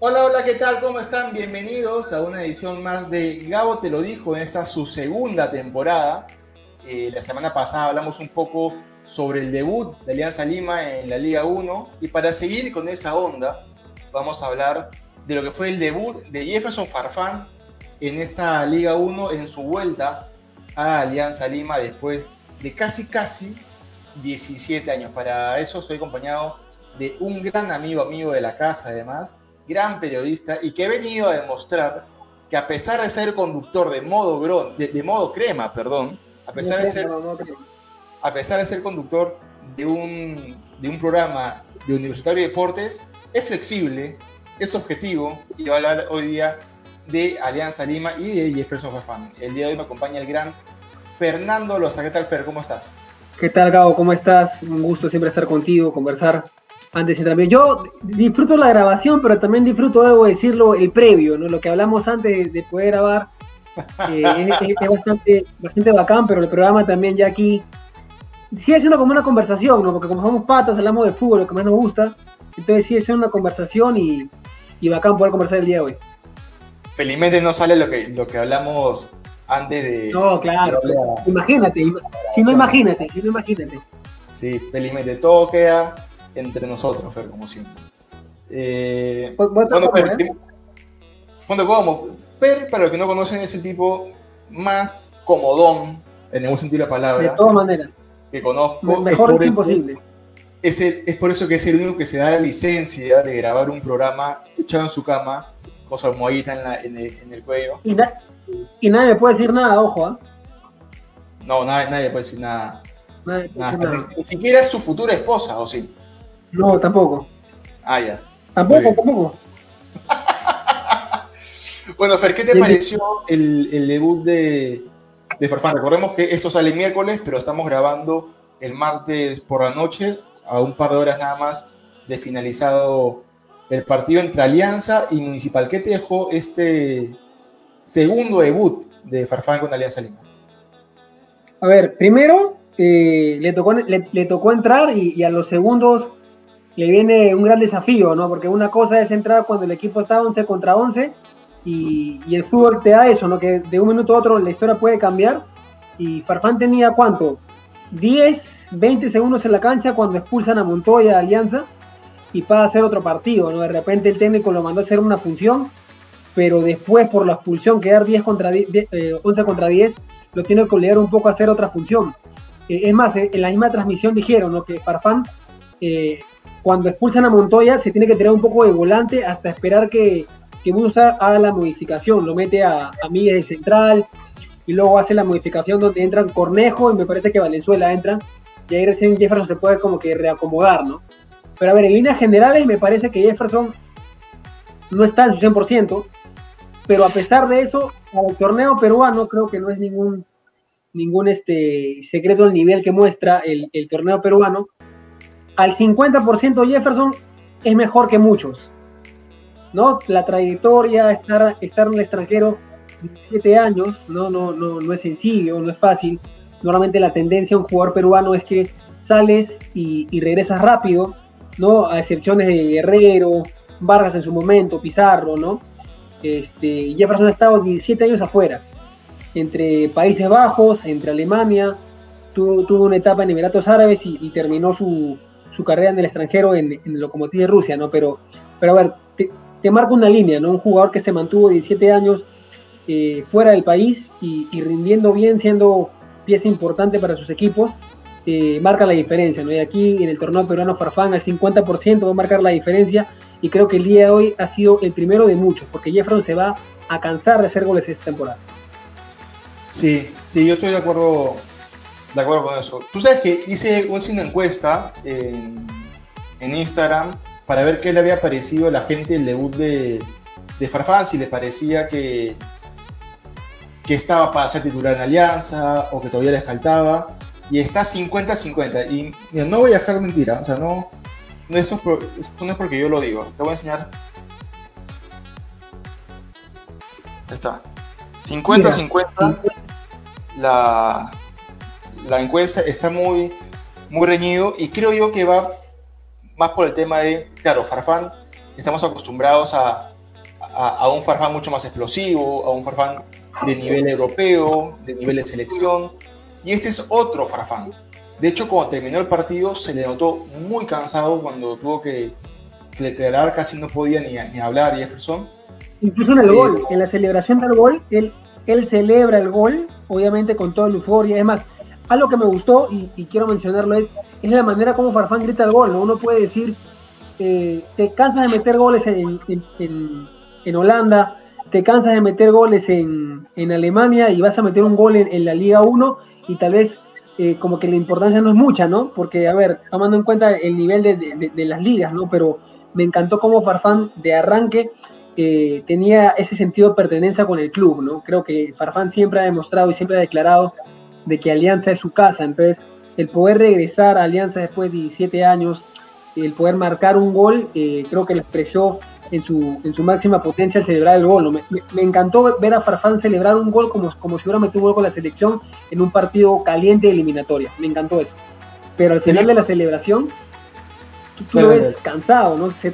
Hola, hola, ¿qué tal? ¿Cómo están? Bienvenidos a una edición más de Gabo Te lo dijo en esta su segunda temporada. Eh, la semana pasada hablamos un poco sobre el debut de Alianza Lima en la Liga 1 y para seguir con esa onda vamos a hablar de lo que fue el debut de Jefferson Farfán en esta Liga 1 en su vuelta a Alianza Lima después de casi casi 17 años. Para eso soy acompañado de un gran amigo, amigo de la casa además, gran periodista y que ha venido a demostrar que a pesar de ser conductor de modo, de, modo crema, perdón, a pesar de ser, a pesar de ser conductor de un, de un programa de Universitario de Deportes, es flexible, es objetivo y va a hablar hoy día de Alianza Lima y de Jefferson Fafán. El día de hoy me acompaña el gran Fernando Loza. ¿Qué tal, Fer? ¿Cómo estás? ¿Qué tal, Gabo? ¿Cómo estás? Un gusto siempre estar contigo, conversar antes de también. Yo disfruto la grabación, pero también disfruto, debo decirlo, el previo, ¿no? Lo que hablamos antes de poder grabar eh, es, bastante, bastante bacán, pero el programa también ya aquí sí es una como una conversación, ¿no? Porque como somos patas, hablamos de fútbol, lo que más nos gusta, entonces sí es una conversación y, y bacán poder conversar el día de hoy. Felizmente no sale lo que, lo que hablamos antes de... No, claro, imagínate, si no imagínate, si no imagínate. Sí, felizmente todo queda entre nosotros, Fer, como siempre. Eh, bueno, Fer, ¿eh? ¿cómo? Fer, para los que no conocen, es el tipo más comodón, en algún sentido de la palabra. De todas maneras. Que conozco. Mejor es imposible. Es, es por eso que es el único que se da la licencia de grabar un programa echado en su cama, con su almohadita en, el, cuello. Y, y, nadie me puede decir nada, ojo, ¿ah? No, nadie, nadie puede decir nada. Nadie nada. Ni, ni, siquiera es su futura esposa, ¿o sí? No, tampoco. Ah, ya. Tampoco, tampoco. bueno, Fer, ¿qué te pareció el, debut de, de Farfán? Recordemos que esto sale miércoles, pero estamos grabando el martes por la noche, a un par de horas nada más de finalizado el partido entre Alianza y Municipal. ¿Qué te dejó este segundo debut de Farfán con Alianza Lima? A ver, primero eh, le, tocó, le, tocó entrar y, a los segundos le viene un gran desafío, ¿no? Porque una cosa es entrar cuando el equipo está 11 contra 11 y, el fútbol te da eso, ¿no? Que de un minuto a otro la historia puede cambiar. Y Farfán tenía cuánto? 10, 20 segundos en la cancha cuando expulsan a Montoya, Alianza, y para hacer otro partido, ¿no? De repente el técnico lo mandó a hacer una función, pero después por la expulsión, quedar 10 contra 10, 11 eh, contra 10, lo tiene que obligar un poco a hacer otra función. Eh, es más, eh, en la misma transmisión dijeron ¿no? que Farfán cuando expulsan a Montoya se tiene que tirar un poco de volante hasta esperar que, que Musa haga la modificación, lo mete a, a de central y luego hace la modificación donde entran Cornejo y me parece que Valenzuela entra. Y ahí recién Jefferson se puede como que reacomodar, ¿no? Pero a ver, en líneas generales me parece que Jefferson no está en su 100%, pero a pesar de eso, al torneo peruano creo que no es ningún, ningún este, secreto el nivel que muestra el, el torneo peruano, al 50% Jefferson es mejor que muchos. ¿no? La trayectoria, estar, estar en el extranjero 7 años, ¿no? No, no, no es sencillo, no es fácil. Normalmente la tendencia de un jugador peruano es que sales y, regresas rápido, ¿no? A excepciones de Guerrero, Vargas en su momento, Pizarro, ¿no? Este, Jefferson ha estado 17 años afuera, entre Países Bajos, entre Alemania, tuvo una etapa en Emiratos Árabes y terminó su, su carrera en el extranjero en, en Lokomotiv de Rusia, ¿no? Pero, pero a ver, te, te, marca una línea, ¿no? Un jugador que se mantuvo 17 años eh, fuera del país y, rindiendo bien, siendo pieza importante para sus equipos, eh, marca la diferencia, ¿no? Y aquí en el torneo peruano Farfán al 50% va a marcar la diferencia y creo que el día de hoy ha sido el primero de muchos, porque Jefferson se va a cansar de hacer goles esta temporada. Sí, sí, yo estoy de acuerdo de acuerdo con eso. Tú sabes que hice una encuesta en, Instagram para ver qué le había parecido a la gente el debut de, de Farfán, si le parecía que, que estaba para ser titular en Alianza o que todavía le faltaba. Y está 50-50. Y no voy a dejar mentira, o sea, no, no esto, no es porque yo lo digo. Te voy a enseñar. Ahí está. 50-50 la, la encuesta está muy, muy reñido y creo yo que va más por el tema de, claro, Farfán estamos acostumbrados a, a, un Farfán mucho más explosivo, a un Farfán de nivel europeo, de nivel de selección, y este es otro Farfán. De hecho, cuando terminó el partido se le notó muy cansado cuando tuvo que declarar, casi no podía ni, ni hablar Jefferson. Incluso en el eh, gol, en la celebración del gol, él, él celebra el gol, obviamente con toda la euforia. Es más, algo que me gustó y, quiero mencionarlo es, es la manera como Farfán grita el gol. ¿no? Uno puede decir, eh, te cansas de meter goles en, en, Holanda, te cansas de meter goles en, Alemania y vas a meter un gol en, la Liga 1 y tal vez eh, como que la importancia no es mucha, ¿no? Porque, a ver, tomando en cuenta el nivel de, de las ligas, ¿no? Pero me encantó como Farfán de arranque eh, tenía ese sentido de pertenencia con el club, ¿no? Creo que Farfán siempre ha demostrado y siempre ha declarado de que Alianza es su casa, entonces el poder regresar a Alianza después de 17 años, el poder marcar un gol, eh, creo que lo expresó en su, en su máxima potencia al celebrar el gol. Me, encantó ver a Farfán celebrar un gol como, como si hubiera metido un gol con la selección en un partido caliente de eliminatoria. Me encantó eso. Pero al final de la celebración, tú, lo ves cansado, ¿no? Se,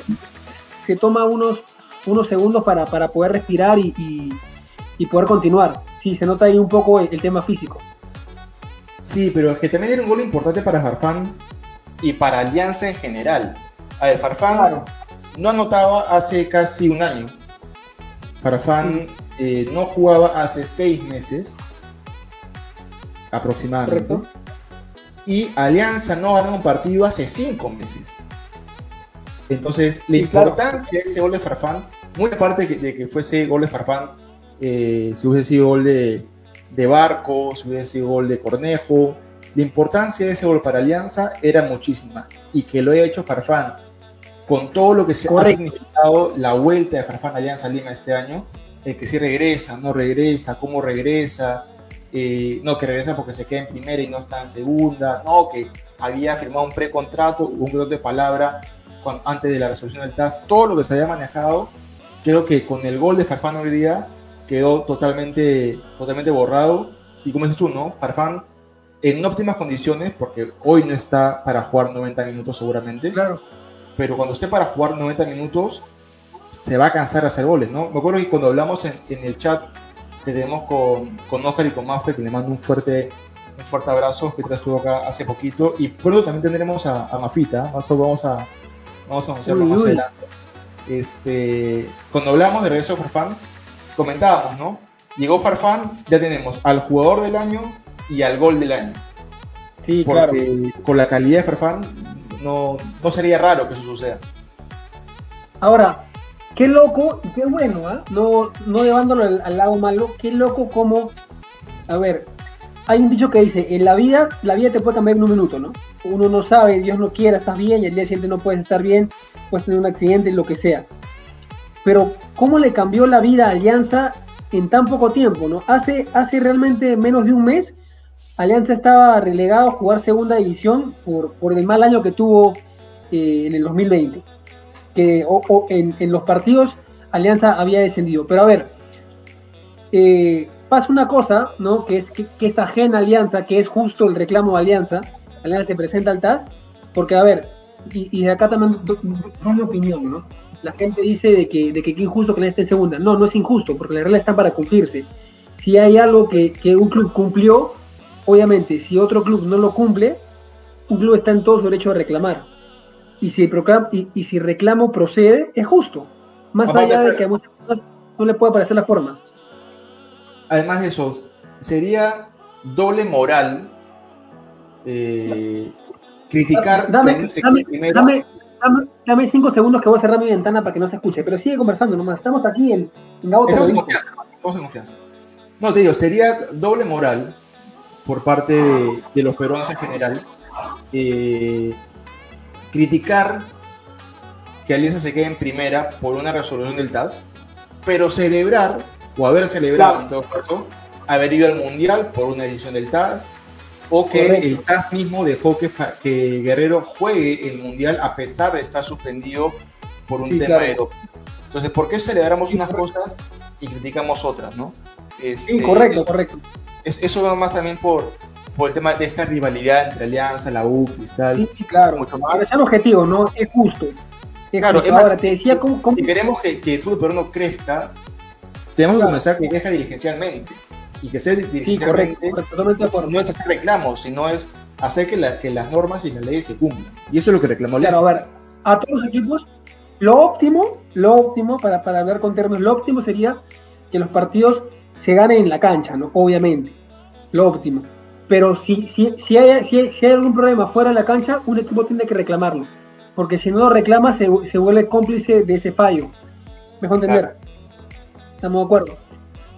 se toma unos unos segundos para, poder respirar y, poder continuar. Sí, se nota ahí un poco el, tema físico. Sí, pero es que también era un gol importante para Farfán y para Alianza en general. A ver, Farfán no anotaba hace casi un año. Farfán eh, no jugaba hace seis meses aproximadamente. Y Alianza no ganó un partido hace cinco meses. Entonces, la importancia de ese gol de Farfán, muy aparte de que fuese gol de Farfán, eh, si hubiese sido gol de, Barco, si hubiese sido gol de Cornejo, la importancia de ese gol para Alianza era muchísima. Y que lo haya hecho Farfán, con todo lo que se ha significado la vuelta de Farfán a Alianza Lima este año, el que si regresa, no regresa, cómo regresa, eh, no, que regresa porque se queda en primera y no está en segunda, no, que había firmado un precontrato, un contrato de palabra antes de la resolución del TAS, todo lo que se había manejado, creo que con el gol de Farfán hoy día quedó totalmente, totalmente borrado. Y como dices tú, ¿no? Farfán en óptimas condiciones, porque hoy no está para jugar 90 minutos seguramente. Claro. Pero cuando esté para jugar 90 minutos, se va a cansar de hacer goles, ¿no? Me acuerdo que cuando hablamos en, el chat que tenemos con, con Oscar y con Mafre, que le mando un fuerte, un fuerte abrazo, que estuvo acá hace poquito. Y pronto también tendremos a, a Mafita, vamos a, vamos a anunciarlo más adelante. Este, cuando hablamos de regreso de Farfán, comentábamos, ¿no? Llegó Farfán, ya tenemos al jugador del año y al gol del año. Sí, claro. con la calidad de Farfán no, no sería raro que eso suceda. Ahora, qué loco y qué bueno, ¿ah? No, no llevándolo al, lado malo, qué loco como, a ver, hay un dicho que dice, en la vida, la vida te puede cambiar en un minuto, ¿no? uno no sabe, Dios no quiera, estás bien y el día siguiente no puedes estar bien, puedes tener un accidente, lo que sea. Pero ¿cómo le cambió la vida a Alianza en tan poco tiempo? ¿no? Hace, hace realmente menos de un mes, Alianza estaba relegado a jugar segunda división por, por el mal año que tuvo eh, en el 2020. Que o, en, los partidos Alianza había descendido. Pero a ver, eh, pasa una cosa, ¿no? Que es, que, que es ajena a Alianza, que es justo el reclamo de Alianza, Alianza se presenta al TAS, porque a ver, y, de acá también es mi opinión, ¿no? La gente dice de que, de que es injusto que la esté en segunda. No, no es injusto, porque las reglas están para cumplirse. Si hay algo que, un club cumplió, obviamente, si otro club no lo cumple, un club está en todo su derecho a reclamar. Y si, y si reclamo procede, es justo. Más allá de que a muchas personas no le pueda parecer la forma. Además de eso, sería doble moral eh, criticar. Dame, dame, cinco segundos que voy a cerrar mi ventana para que no se escuche, pero sigue conversando nomás. Estamos aquí en, en Estamos en confianza, estamos en confianza. No, te digo, sería doble moral por parte de, los peruanos en general eh, criticar que Alianza se quede en primera por una resolución del TAS, pero celebrar, o haber celebrado en todo caso, haber ido al Mundial por una decisión del TAS, o que el TAS mismo dejó que, que, Guerrero juegue el Mundial a pesar de estar suspendido por un tema de doping. Entonces, ¿por qué celebramos unas cosas y criticamos otras, no? Este, sí, correcto, correcto. eso va más también por, por el tema de esta rivalidad entre Alianza, la U, Cristal. Sí, claro. Mucho más. Pero objetivo, ¿no? Es justo. Claro, ahora te decía cómo, Si queremos que, que, el fútbol peruano crezca, tenemos que comenzar que crezca dirigencialmente. Y que sea sí, correcto, no es hacer reclamos, sino es hacer que, la, que las normas y las leyes se cumplan. Y eso es lo que reclamó Claro, a ver, a todos los equipos, lo óptimo, lo óptimo, para, para hablar con términos, lo óptimo sería que los partidos se ganen en la cancha, ¿no? Obviamente, lo óptimo. Pero si, si, si, hay, si, hay, algún problema fuera de la cancha, un equipo tiene que reclamarlo. Porque si no lo reclama, se, se vuelve cómplice de ese fallo. ¿Mejor entender? Estamos de acuerdo.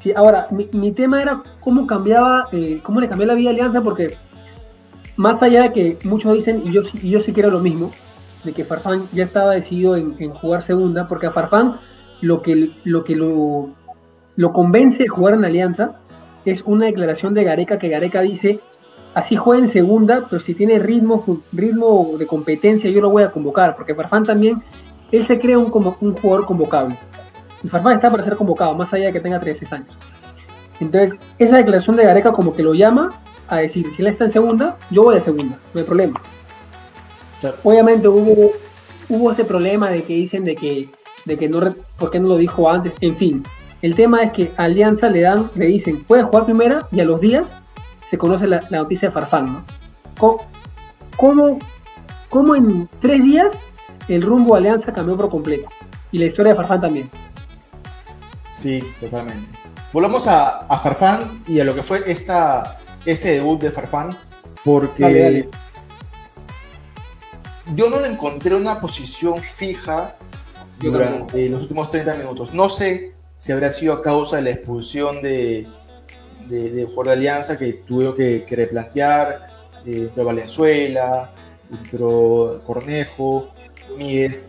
Sí, ahora, mi, mi, tema era cómo cambiaba, eh, cómo le cambió la vida a Alianza, porque más allá de que muchos dicen, y yo, y yo sí quiero lo mismo, de que Farfán ya estaba decidido en, jugar segunda, porque a Farfán lo que lo, que lo, lo convence de jugar en Alianza es una declaración de Gareca que Gareca dice, así juega en segunda, pero si tiene ritmo, ritmo de competencia yo lo voy a convocar, porque Farfán también, él se cree un, como, un jugador convocable. Y Farfán está para ser convocado, más allá de que tenga 13 años. Entonces, esa declaración de Gareca como que lo llama a decir, si él está en segunda, yo voy a segunda, no hay problema. Obviamente hubo, hubo ese problema de que dicen de que, de que no, ¿por qué no lo dijo antes? En fin, el tema es que a Alianza le dan, le dicen, puedes jugar primera y a los días se conoce la, noticia de Farfán, ¿no? ¿Cómo, ¿Cómo, en tres días el rumbo de Alianza cambió por completo? Y la historia de Farfán también. Sí, totalmente. Volvamos a, a Farfán y a lo que fue esta, este debut de Farfán, porque yo no le encontré una posición fija durante los últimos 30 minutos. No sé si habrá sido a causa de la expulsión de, de, de Ford Alianza que tuvieron que, replantear, eh, entró Valenzuela, entró Cornejo, Míguez,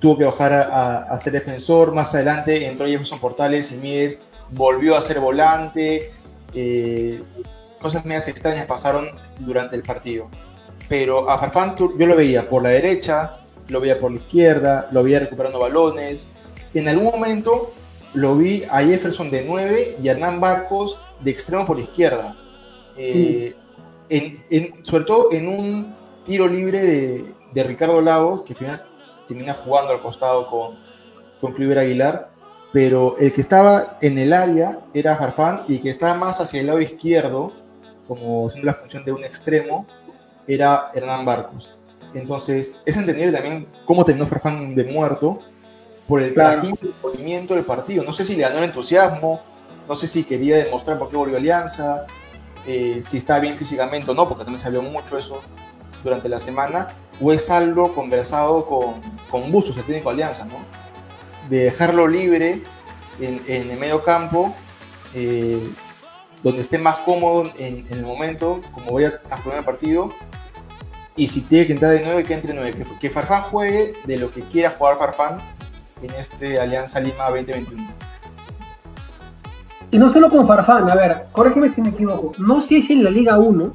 tuvo que bajar a, ser defensor, más adelante entró Jefferson Portales y Míguez volvió a ser volante, eh, cosas medias extrañas pasaron durante el partido. Pero a Farfán yo lo veía por la derecha, lo veía por la izquierda, lo veía recuperando balones. En algún momento lo vi a Jefferson de 9 y a Hernán Barcos de extremo por izquierda. Eh, sobre todo en un tiro libre de, Ricardo Lagos, que final termina jugando al costado con, con Cliver Aguilar, pero el que estaba en el área era Farfán y el que estaba más hacia el lado izquierdo, como haciendo la función de un extremo, era Hernán Barcos. Entonces, es entendible también cómo terminó Farfán de muerto, por el movimiento del partido. No sé si le ganó el entusiasmo, no sé si quería demostrar por qué volvió Alianza, eh, si está bien físicamente o no, porque también salió mucho eso durante la semana, o es algo conversado con, con Bustos, el técnico Alianza, ¿no? De dejarlo libre en, el medio campo, eh, donde esté más cómodo en, el momento, como voy a transformar el partido, y si tiene que entrar de nueve, que entre nueve, que, que Farfán juegue de lo que quiera jugar Farfán, en este Alianza Lima 2021. Y no solo con Farfán, a ver, corrígeme si me equivoco. No sé si en la Liga 1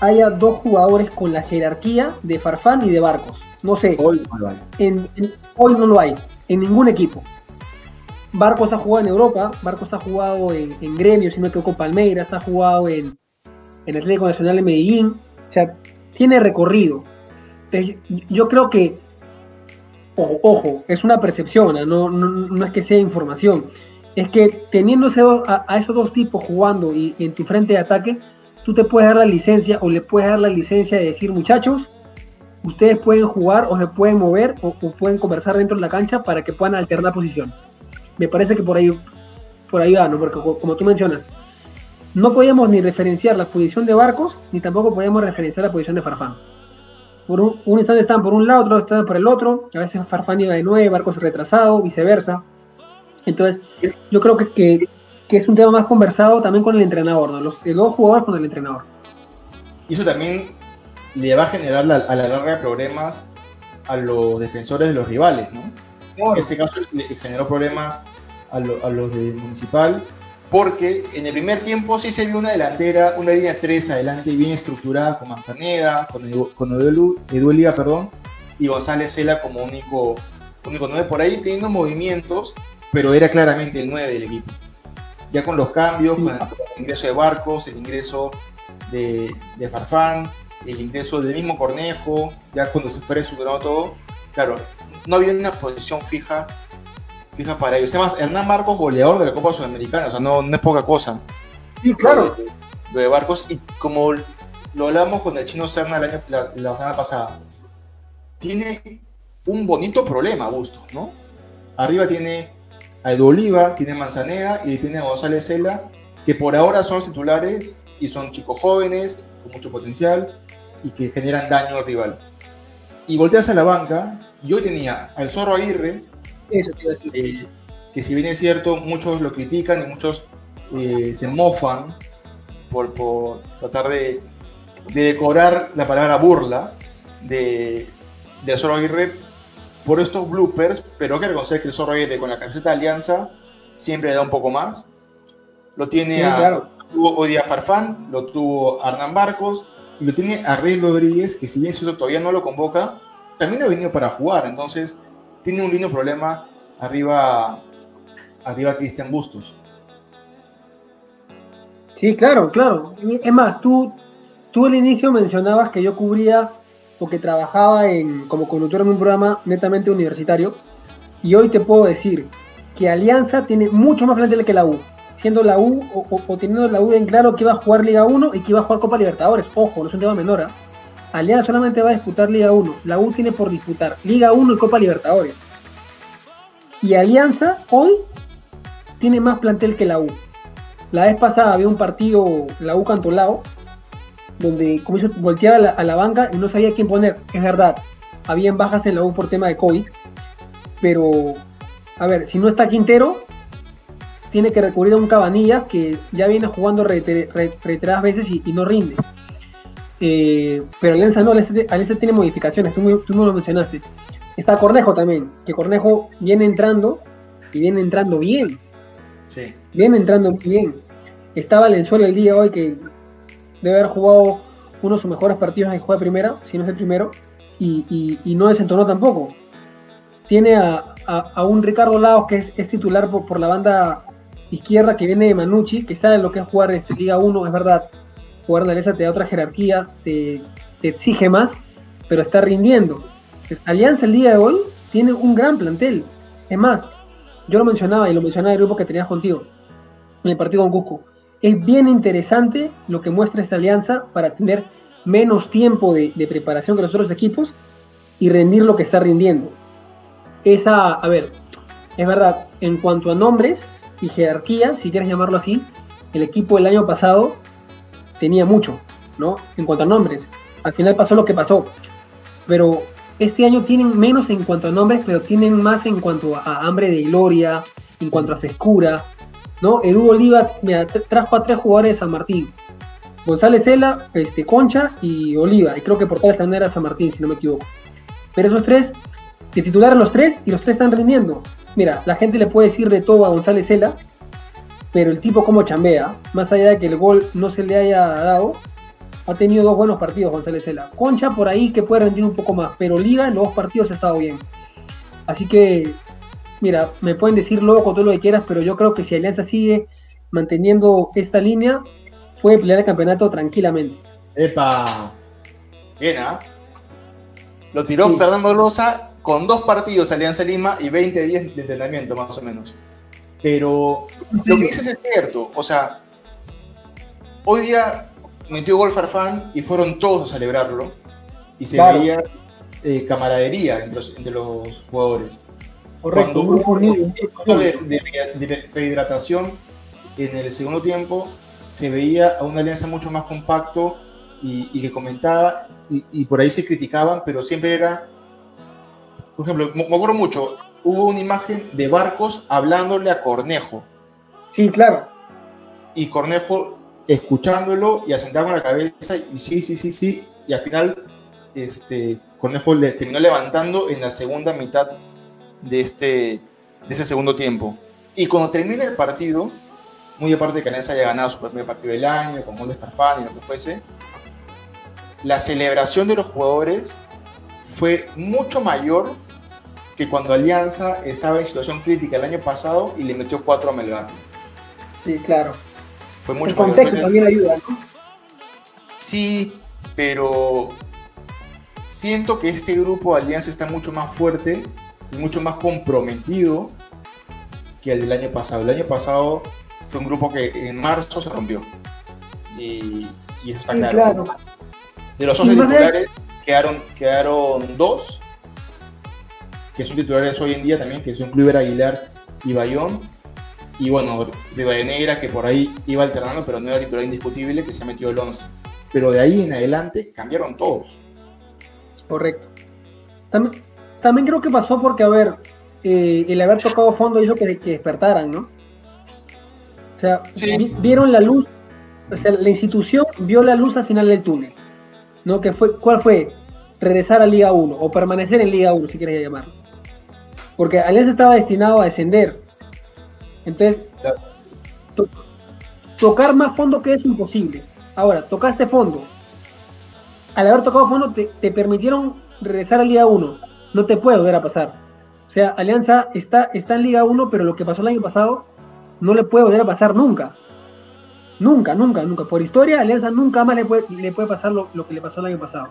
haya dos jugadores con la jerarquía de Farfán y de Barcos. No sé. Hoy no lo hay. hoy no lo hay. En ningún equipo. Barcos ha jugado en Europa, Barcos ha jugado en, Gremio, si no equivoco, Palmeiras, ha jugado en, en Atlético Nacional de Medellín. O sea, tiene recorrido. yo creo que ojo, es una percepción, no, no, es que sea información. Es que teniendo a, esos dos tipos jugando y, en tu frente de ataque, tú te puedes dar la licencia o le puedes dar la licencia de decir, muchachos, ustedes pueden jugar o se pueden mover o, pueden conversar dentro de la cancha para que puedan alternar posición. Me parece que por ahí, por ahí va, ¿no? Porque como tú mencionas, no podíamos ni referenciar la posición de Barcos, ni tampoco podíamos referenciar la posición de Farfán por un, instante están por un lado, otro están por el otro, a veces Farfán iba de nueve, Barcos retrasado, viceversa. Entonces, yo creo que, es un tema más conversado también con el entrenador, ¿no? los, dos jugadores con el entrenador. Y eso también le va a generar a la larga problemas a los defensores de los rivales, ¿no? En este caso le generó problemas a, a los de Municipal porque en el primer tiempo sí se vio una delantera, una línea 3 adelante bien estructurada con Manzaneda, con, Edu, con perdón, y González Cela como único, único 9 por ahí teniendo movimientos, pero era claramente el 9 del equipo. Ya con los cambios, con el, ingreso de Barcos, el ingreso de, de, Farfán, el ingreso del mismo Cornejo, ya cuando se fue reestructurado todo, claro, no había una posición fija, fija para ellos. Además, Hernán Marcos, goleador de la Copa Sudamericana, o sea, no, no es poca cosa. Sí, claro. Lo de, Barcos, y como lo hablamos con el chino Serna la, la semana pasada, tiene un bonito problema, Bustos, ¿no? Arriba tiene a Edu Oliva, tiene Manzaneda y tiene a González Cela, que por ahora son titulares y son chicos jóvenes, con mucho potencial y que generan daño al rival. Y volteas a la banca, yo tenía al Zorro Aguirre, eh, que si bien es cierto, muchos lo critican y muchos eh, se mofan por, por tratar de, de, decorar la palabra burla de, de Zorro Aguirre por estos bloopers, pero hay que reconocer que el Zorro Aguirre con la camiseta de Alianza siempre le da un poco más. Lo tiene a, hoy día Farfán, lo tuvo Hernán Barcos, y lo tiene a Rey Rodríguez, que si bien eso todavía no lo convoca, también ha venido para jugar, entonces tiene un lindo problema arriba, arriba Cristian Bustos. Sí, claro, claro. Es más, tú, tú al inicio mencionabas que yo cubría porque trabajaba como conductor en un programa netamente universitario. Y hoy te puedo decir que Alianza tiene mucho más plantel que la U. Siendo la U o, teniendo la U en claro que iba a jugar Liga 1 y que iba a jugar Copa Libertadores. Ojo, no es un tema menor. ¿eh? Alianza solamente va a disputar Liga 1. La U tiene por disputar Liga 1 y Copa Libertadores. Y Alianza hoy tiene más plantel que la U. La vez pasada había un partido, la U Cantolao, donde comenzó a voltear a la, banca y no sabía quién poner. Es verdad, habían bajas en la U por tema de COVID, pero a ver, si no está Quintero, tiene que recurrir a un Cabanilla que ya viene jugando reiteradas veces y, no rinde. Eh, pero Alianza no, Alianza, tiene modificaciones, tú, tú no lo mencionaste. Está Cornejo también, que Cornejo viene entrando y viene entrando bien. Sí. Viene entrando bien. Está Valenzuela el día de hoy que debe haber jugado uno de sus mejores partidos en juego de primera, si no es el primero, y, no desentonó tampoco. Tiene a, un Ricardo Laos que es, titular por, la banda izquierda que viene de Manucci, que sabe lo que es jugar en Liga 1, es verdad. Jugar en Alianza te da otra jerarquía, te, exige más, pero está rindiendo. Alianza el día de hoy tiene un gran plantel. Es más, yo lo mencionaba y lo mencionaba el grupo que tenías contigo en el partido con Cusco es bien interesante lo que muestra esta alianza para tener menos tiempo de, preparación que los otros equipos y rendir lo que está rindiendo. Esa, a ver, es verdad, en cuanto a nombres y jerarquía, si quieres llamarlo así, el equipo del año pasado tenía mucho, ¿no? En cuanto a nombres. Al final pasó lo que pasó. Pero este año tienen menos en cuanto a nombres, pero tienen más en cuanto a hambre de gloria, en cuanto a frescura, ¿no? Edu Oliva trajo a tres jugadores de San Martín. González Cela, este, Concha y Oliva. Y creo que por tal era San Martín, si no me equivoco. Pero esos tres, de titular a los tres, y los tres están rindiendo. Mira, la gente le puede decir de todo a González Cela, pero el tipo como chambea, más allá de que el gol no se le haya dado, ha tenido dos buenos partidos González Cela. Concha por ahí que puede rendir un poco más, pero Oliva en los dos partidos ha estado bien. Así que mira, me pueden decir loco todo lo que quieras, pero yo creo que si Alianza sigue manteniendo esta línea, puede pelear el campeonato tranquilamente. Epa, bien, ¿ah? Lo tiró Fernando Rosa con dos partidos Alianza Lima y 20 días de entrenamiento, más o menos. Pero lo que dices es cierto, o sea, hoy día metió gol Farfán y fueron todos a celebrarlo y se veía eh, camaradería entre los jugadores. Correcto, Cuando hubo un de, de, rehidratación en el segundo tiempo, se veía a una alianza mucho más compacto y, que comentaba, y, por ahí se criticaban, pero siempre era, por ejemplo, me, acuerdo mucho, hubo una imagen de Barcos hablándole a Cornejo. Sí, claro. Y Cornejo escuchándolo y asentando la cabeza, y sí, sí, sí, sí, y al final este, Cornejo le terminó levantando en la segunda mitad de, este, de ese segundo tiempo. Y cuando termina el partido, muy aparte de que Alianza haya ganado su primer partido del año, con gol de Farfán y lo que fuese, la celebración de los jugadores fue mucho mayor que cuando Alianza estaba en situación crítica el año pasado y le metió cuatro a Melgar. Sí, claro. Fue mucho el contexto también ayuda, ¿no? Sí, pero siento que este grupo de Alianza está mucho más fuerte mucho más comprometido que el del año pasado. El año pasado fue un grupo que en marzo se rompió. Y, eso está claro. De los 11 titulares quedaron, quedaron dos, que son titulares hoy en día también, que son Cluber Aguilar y Bayón. Y bueno, de Negra que por ahí iba alternando, pero no era titular indiscutible, que se ha metido el 11. Pero de ahí en adelante cambiaron todos. Correcto. También, también creo que pasó porque, a ver, eh, el haber tocado fondo hizo que, que despertaran, ¿no? O sea, vieron la luz, o sea, la institución vio la luz al final del túnel. ¿No? Que fue, ¿Cuál fue? Regresar a Liga 1 o permanecer en Liga 1, si quieres llamarlo. Porque Alianza estaba destinado a descender. Entonces, tocar más fondo que es imposible. Ahora, tocaste fondo. Al haber tocado fondo, te, te permitieron regresar a Liga 1. No te puede volver a pasar. O sea, Alianza está, está en Liga 1, pero lo que pasó el año pasado no le puede volver a pasar nunca. Nunca, nunca, nunca. Por historia, Alianza nunca más le puede, le puede pasar lo, que le pasó el año pasado.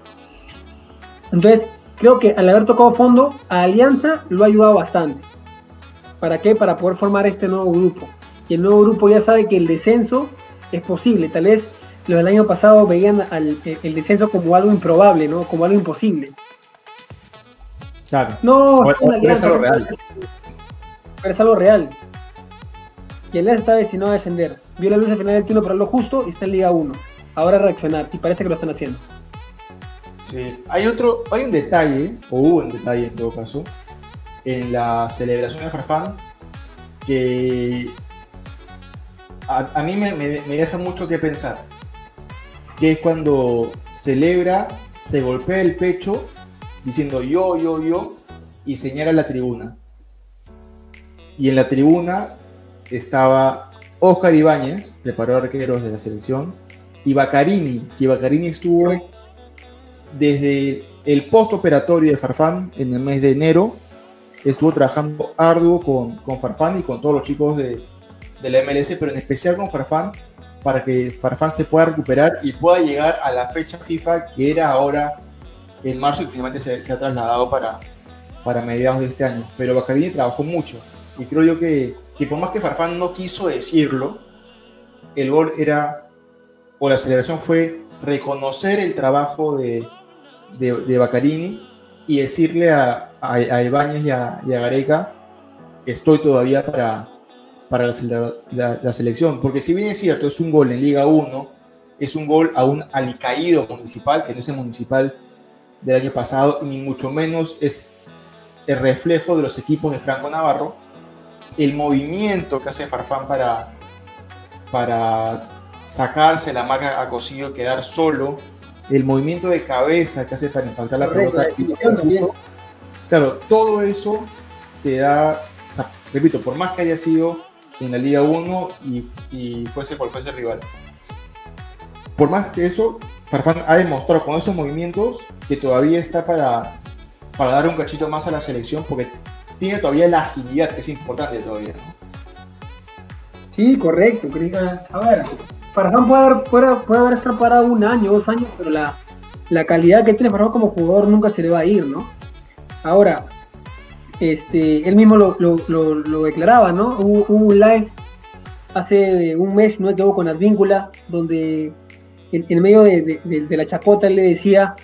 Entonces, creo que al haber tocado fondo, a Alianza lo ha ayudado bastante. ¿Para qué? Para poder formar este nuevo grupo. Y el nuevo grupo ya sabe que el descenso es posible. Tal vez los del año pasado veían el descenso como algo improbable, ¿no? Como algo imposible. Claro. No, es algo real. es algo real. Y el está destinado a descender. Vio la luz al final del tiempo para lo justo y está en Liga 1. Ahora reaccionar y parece que lo están haciendo. Sí, hay otro, hay un detalle, o hubo un detalle en todo caso, en la celebración de Farfán que a, mí me, deja mucho que pensar. Que es cuando celebra, se golpea el pecho diciendo yo, yo, yo y señala la tribuna. Y en la tribuna estaba Oscar Ibáñez, preparador arqueros de la selección, y Bacarini, que Bacarini estuvo desde el postoperatorio de Farfán en el mes de enero, estuvo trabajando arduo con, con Farfán y con todos los chicos de, de la MLS, pero en especial con Farfán, para que Farfán se pueda recuperar y pueda llegar a la fecha FIFA que era ahora en marzo y finalmente se, se ha trasladado para, para mediados de este año. Pero Bacarini trabajó mucho y creo yo que que por más que Farfán no quiso decirlo, el gol era, o la celebración fue reconocer el trabajo de, de, Baccarini y decirle a, a, Ibáñez y a, Gareca, estoy todavía para, para la, selección. Porque si bien es cierto, es un gol en Liga 1, es un gol a un alicaído municipal, que no es el municipal del año pasado, ni mucho menos es el reflejo de los equipos de Franco Navarro, el movimiento que hace Farfán para, para sacarse la marca a Cosillo, quedar solo, el movimiento de cabeza que hace para impactar la pelota. Claro, todo eso te da, repito, por más que haya sido en la Liga 1 y, y fuese por fuese rival. Por más que eso, Farfán ha demostrado con esos movimientos que todavía está para, para dar un cachito más a la selección, porque tiene todavía la agilidad, que es importante todavía, ¿no? Sí, correcto. A ver, Farfán puede haber, puede, puede haber estado parado un año, dos años, pero la, la calidad que tiene Farfán como jugador nunca se le va a ir, ¿no? Ahora, este, él mismo lo, lo, lo, declaraba, ¿no? Hubo, un live hace un mes, no equivoco, con Advíncula, donde en, en medio de, de, la chacota él le decía,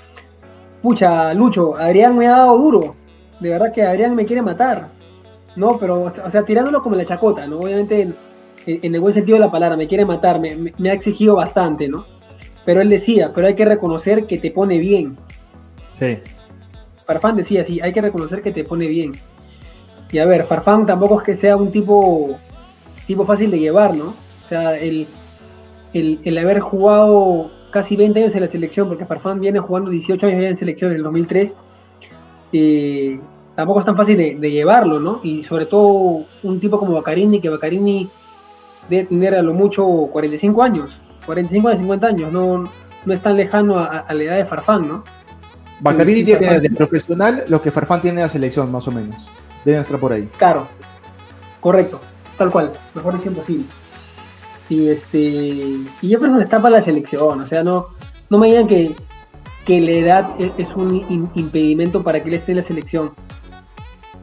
pucha, Lucho, Adrián me ha dado duro, de verdad que Adrián me quiere matar. No, pero, o sea, tirándolo como la chacota, ¿no? Obviamente, en, el buen sentido de la palabra, me quiere matar, me, ha exigido bastante, ¿no? Pero él decía, pero hay que reconocer que te pone bien. Sí. Farfán decía, sí, hay que reconocer que te pone bien. Y a ver, Farfán tampoco es que sea un tipo, tipo fácil de llevar, ¿no? O sea, el, el, el haber jugado casi 20 años en la selección, porque Farfán viene jugando 18 años en selección en el 2003, eh, tampoco es tan fácil de, llevarlo, ¿no? Y sobre todo un tipo como Bacarini, que Bacarini debe tener a lo mucho 45 años, 45 a 50 años, no, no es tan lejano a, la edad de Farfán, ¿no? Bacarini tiene de profesional lo que Farfán tiene de la selección, más o menos. Debe estar por ahí. Claro, correcto, tal cual, mejor ejemplo posible. Y este y que está para la selección, o sea, no, no me digan que, que la edad es, un impedimento para que él esté en la selección.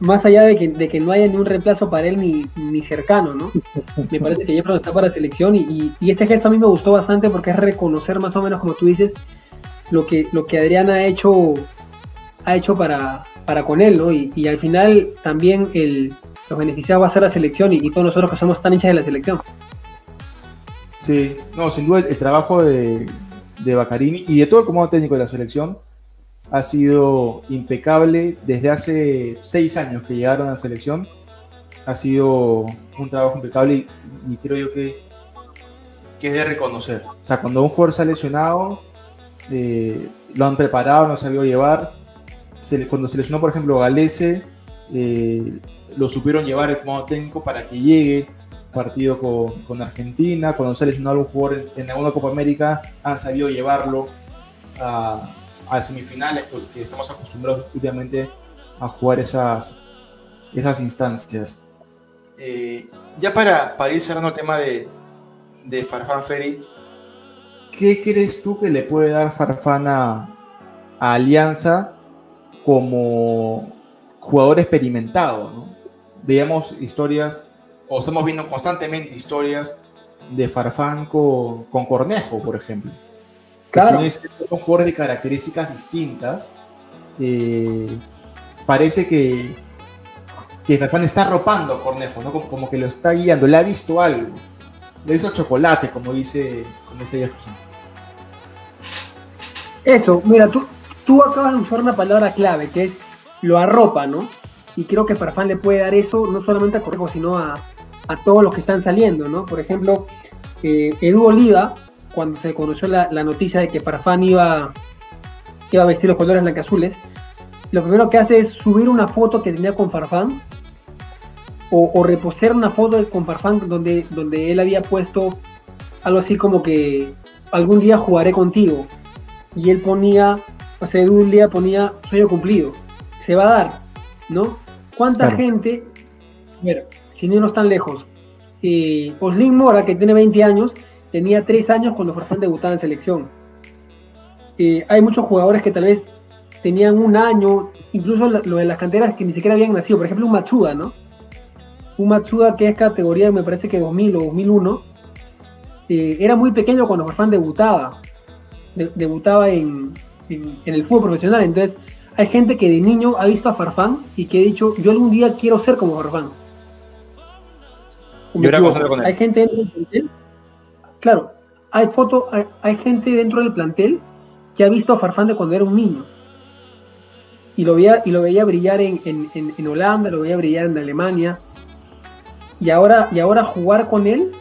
Más allá de que, no haya ni un reemplazo para él ni, cercano, ¿no? Me parece que Jefferson está para la selección y, ese gesto a mí me gustó bastante porque es reconocer más o menos, como tú dices, lo que, lo que Adrián ha hecho, ha hecho para, para con él, ¿no? Y, al final también el, los beneficiados va a ser la selección y, y todos nosotros que somos tan hinchas de la selección. Sí, no, sin duda el trabajo de, de Baccarini y de todo el comando técnico de la selección ha sido impecable desde hace seis años que llegaron a la selección. Ha sido un trabajo impecable y, creo yo que, que, es de reconocer. O sea, cuando un jugador se ha lesionado, eh, lo han preparado, no sabido llevar. cuando se lesionó, por ejemplo, Galese, eh, lo supieron llevar el comando técnico para que llegue partido con, Argentina, cuando se ha lesionado algún jugador en, alguna Copa América, han sabido llevarlo a, a semifinales, porque estamos acostumbrados últimamente a jugar esas, esas instancias. Eh, ya para, para, ir cerrando el tema de, de Farfán Ferry, ¿qué crees tú que le puede dar Farfán a, Alianza como jugador experimentado? Veíamos historias o estamos viendo constantemente historias de Farfán con, Cornejo, por ejemplo. Claro. Que son, jugadores de características distintas. Eh, parece que, que Farfán está arropando a Cornejo, ¿no? Como, que lo está guiando, le ha visto algo. Le hizo chocolate, como dice, como dice Jefferson. Eso, mira, tú, tú acabas de usar una palabra clave, que es lo arropa, ¿no? Y creo que Farfán le puede dar eso no solamente a Cornejo, sino a, a todos los que están saliendo, ¿no? Por ejemplo, eh, Edu Oliva, cuando se conoció la, noticia de que Farfán iba, iba a vestir los colores blancazules, lo primero que hace es subir una foto que tenía con Farfán o, o repostear una foto con Farfán donde, donde él había puesto algo así como que algún día jugaré contigo. Y él ponía, o sea, un día ponía sueño cumplido. Se va a dar, ¿no? ¿Cuánta gente... Mira, sin irnos tan lejos. Eh, Oslin Mora, que tiene 20 años, tenía 3 años cuando Farfán debutaba en selección. Hay muchos jugadores que tal vez tenían un año, incluso lo de las canteras que ni siquiera habían nacido. Por ejemplo, un Matsuda, ¿no? Un Matsuda que es categoría, me parece que 2000 o 2001. Eh, era muy pequeño cuando Farfán debutaba. debutaba en, en, el fútbol profesional. Entonces, hay gente que de niño ha visto a Farfán y que ha dicho, yo algún día quiero ser como Farfán. Hay gente dentro del plantel. Claro, hay foto, hay, gente dentro del plantel que ha visto a Farfán de cuando era un niño. Y lo veía, y lo veía brillar en, Holanda, lo veía brillar en Alemania. Y ahora, y ahora jugar con él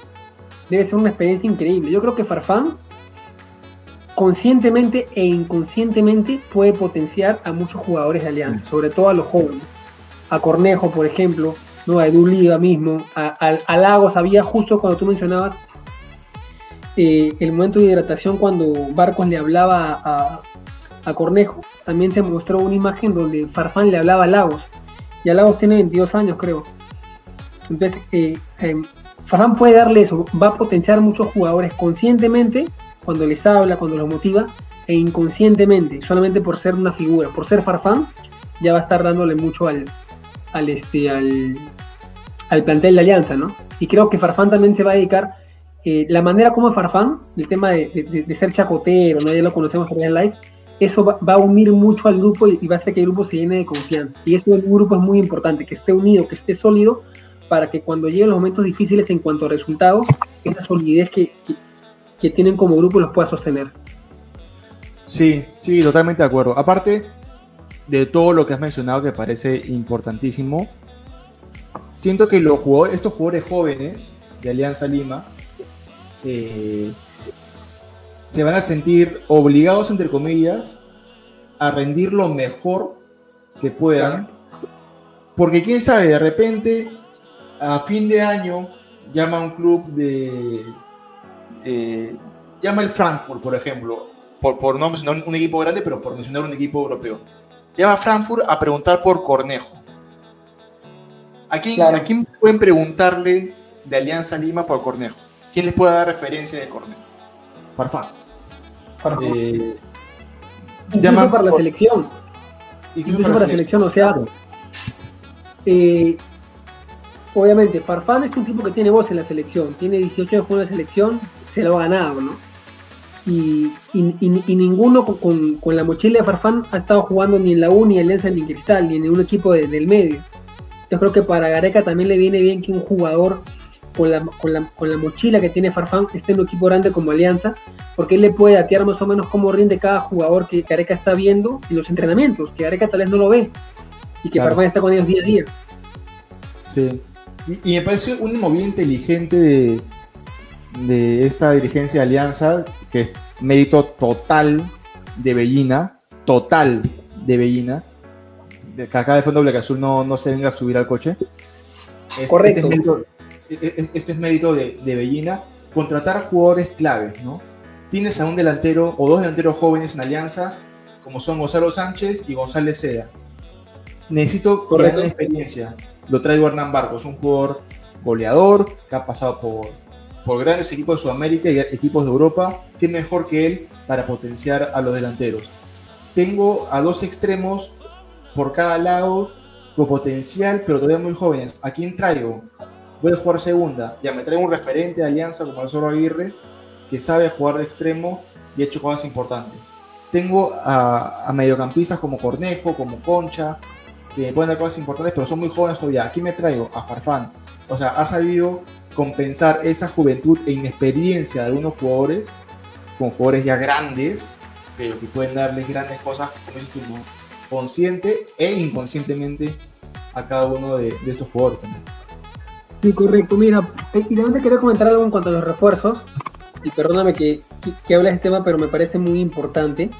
debe ser una experiencia increíble. Yo creo que Farfán conscientemente e inconscientemente puede potenciar a muchos jugadores de Alianza, sobre todo a los jóvenes. A Cornejo, por ejemplo, ¿no? a Edu Liga mismo, a, Lagos, había justo cuando tú mencionabas eh, el momento de hidratación cuando Barcos le hablaba a, Cornejo, también se mostró una imagen donde Farfán le hablaba a Lagos, y a Lagos tiene 22 años creo. Entonces, eh, eh, Farfán puede darle eso, va a potenciar muchos jugadores conscientemente cuando les habla, cuando los motiva, e inconscientemente, solamente por ser una figura, por ser Farfán, ya va a estar dándole mucho al, al, este, al, al plantel de Alianza, ¿no? Y creo que Farfán también se va a dedicar, eh, la manera como Farfán, el tema de, ser chacotero, ¿no? ya lo conocemos en live, eso va, a unir mucho al grupo y, va a hacer que el grupo se llene de confianza. Y eso del grupo es muy importante, que esté unido, que esté sólido, para que cuando lleguen los momentos difíciles en cuanto a resultados, esa solidez que, que tienen como grupo los pueda sostener. Sí, sí, totalmente de acuerdo. Aparte, de todo lo que has mencionado que parece importantísimo, siento que los jugadores, estos jugadores jóvenes de Alianza Lima eh, se van a sentir obligados, entre comillas, a rendir lo mejor que puedan, porque quién sabe, de repente, a fin de año, llama un club de... Eh, llama el Frankfurt, por ejemplo, por, por no mencionar un equipo grande, pero por mencionar un equipo europeo. Llama a Frankfurt a preguntar por Cornejo. ¿A quién, pueden preguntarle de Alianza Lima por Cornejo? ¿Quién les puede dar referencia de Cornejo? Farfán. Eh, incluso para la selección. Incluso, para la selección, o sea, eh, obviamente, Farfán es un tipo que tiene voz en la selección, tiene 18 años con la selección, se lo ha ganado, ¿no? Y, ninguno con, la mochila de Farfán ha estado jugando ni en la U, ni en Alianza, ni en Cristal, ni en un equipo del medio. Yo creo que para Gareca también le viene bien que un jugador con la, con la, mochila que tiene Farfán esté en un equipo grande como Alianza, porque él le puede atear más o menos cómo rinde cada jugador que Gareca está viendo en los entrenamientos, que Gareca tal vez no lo ve, y que Farfán está con ellos día a día. Sí, y, me parece un muy inteligente de, de esta dirigencia de Alianza, que es mérito total de Bellina, total de Bellina. De de fondo Black Azul no, no se venga a subir al coche. Este, Correcto. Este es mérito, este es mérito de, de, Bellina, contratar jugadores claves, ¿no? Tienes a un delantero o dos delanteros jóvenes en Alianza, como son Gonzalo Sánchez y González Seda. Necesito Correcto. experiencia. Lo traigo Hernán Barcos, un jugador goleador que ha pasado por, por grandes equipos de Sudamérica y equipos de Europa, qué mejor que él para potenciar a los delanteros. Tengo a dos extremos por cada lado con potencial, pero todavía muy jóvenes. ¿A quién traigo? Voy a jugar segunda. Ya me traigo un referente de alianza como Soro Aguirre, que sabe jugar de extremo y ha hecho cosas importantes. Tengo a, a mediocampistas como Cornejo, como Concha, que me pueden dar cosas importantes, pero son muy jóvenes todavía. Aquí me traigo a Farfán. O sea, ha sabido compensar esa juventud e inexperiencia de algunos jugadores con jugadores ya grandes, pero que pueden darles grandes cosas, como dices tú, consciente e inconscientemente a cada uno de, estos jugadores también. Sí, correcto. Mira, eh, y también quería comentar algo en cuanto a los refuerzos, y perdóname que, que, de este tema, pero me parece muy importante.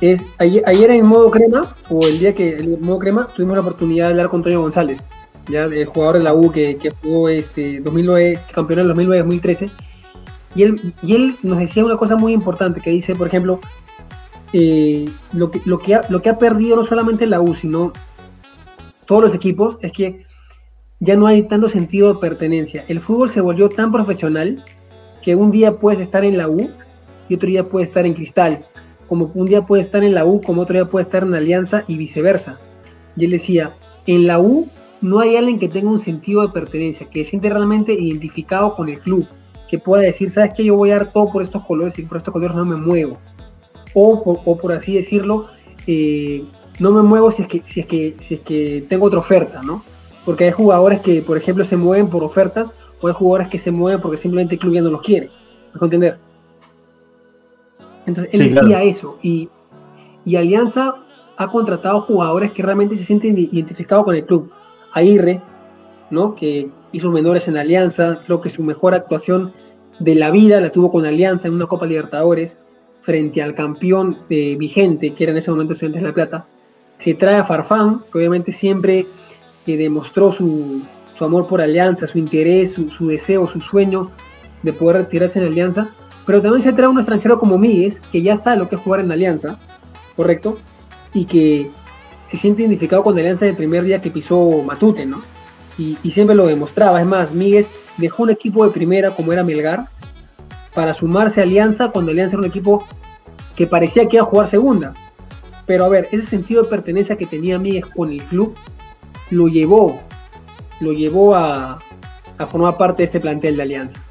Es, ayer, ayer en modo crema, o el día que en modo crema, tuvimos la oportunidad de hablar con Antonio González ya el jugador de la U que, que jugó este 2009, campeón en 2009-2013, y él, y él nos decía una cosa muy importante que dice, por ejemplo, eh, lo, que, lo, que ha, lo que ha perdido no solamente la U, sino todos los equipos, es que ya no hay tanto sentido de pertenencia. El fútbol se volvió tan profesional que un día puedes estar en la U y otro día puedes estar en Cristal. Como un día puedes estar en la U, como otro día puedes estar en Alianza y viceversa. Y él decía, en la U no hay alguien que tenga un sentido de pertenencia, que se siente realmente identificado con el club, que pueda decir, sabes que yo voy a dar todo por estos colores y por estos colores no me muevo. O, por así decirlo, eh, no me muevo si es, que, si, es que, si es que tengo otra oferta, ¿no? Porque hay jugadores que, por ejemplo, se mueven por ofertas, o hay jugadores que se mueven porque simplemente el club ya no los quiere. ¿Me entender? Entonces, él decía eso. Y, y Alianza ha contratado jugadores que realmente se sienten identificados con el club. Aguirre, ¿no? que hizo menores en Alianza, creo que su mejor actuación de la vida la tuvo con Alianza en una Copa Libertadores frente al campeón vigente, que era en ese momento Estudiantes de La Plata. Se trae a Farfán, que obviamente siempre eh, demostró su, amor por Alianza, su interés, su, deseo, su sueño de poder retirarse en Alianza. Pero también se trae a un extranjero como Míguez, que ya sabe lo que es jugar en Alianza, ¿correcto? Y que se siente identificado con Alianza el primer día que pisó Matute, ¿no? Y, siempre lo demostraba. Es más, Míguez dejó un equipo de primera como era Melgar para sumarse a Alianza cuando Alianza era un equipo que parecía que iba a jugar segunda. Pero a ver, ese sentido de pertenencia que tenía Míguez con el club lo llevó, lo llevó a, formar parte de este plantel de Alianza.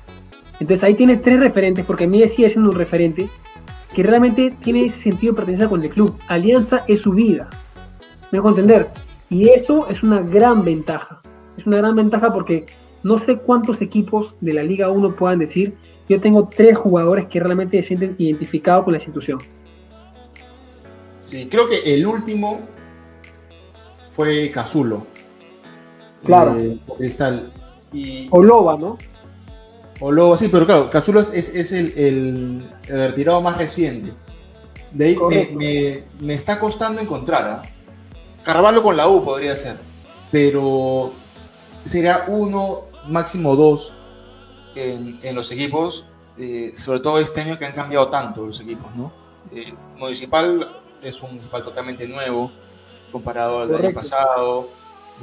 Entonces ahí tiene tres referentes, porque Míguez sigue siendo un referente que realmente tiene ese sentido de pertenencia con el club. Alianza es su vida. Me dejo entender. Y eso es una gran ventaja. Es una gran ventaja porque no sé cuántos equipos de la Liga 1 puedan decir, yo tengo tres jugadores que realmente se sienten identificados con la institución. Sí, creo que el último fue Cazulo. Claro. Eh, Cristal. Y... O Loba, ¿no? O Loba, sí, pero claro, Cazulo es, el, retirado más reciente. De ahí me, me, está costando encontrar. ¿ah? Carvalho con la U podría ser, pero sería uno, máximo dos en, los equipos, eh, sobre todo este año que han cambiado tanto los equipos, ¿no? Eh, municipal es un municipal totalmente nuevo comparado al año pasado,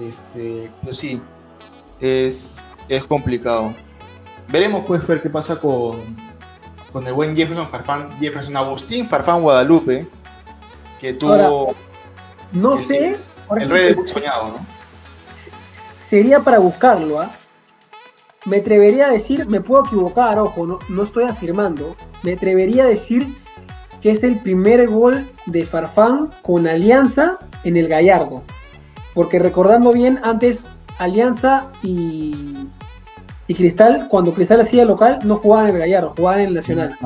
este, pero sí, es, es complicado. Veremos pues ver qué pasa con, con el buen Jefferson Farfán, Jefferson Agustín Farfán Guadalupe, que tuvo no sé, el rey del soñado, ¿no? Sería para buscarlo, ¿ah? Me atrevería a decir, me puedo equivocar, ojo, no, no estoy afirmando, me atrevería a decir que es el primer gol de Farfán con Alianza en el Gallardo. Porque recordando bien, antes Alianza y, y Cristal, cuando Cristal hacía local, no jugaban en el Gallardo, jugaban en el Nacional.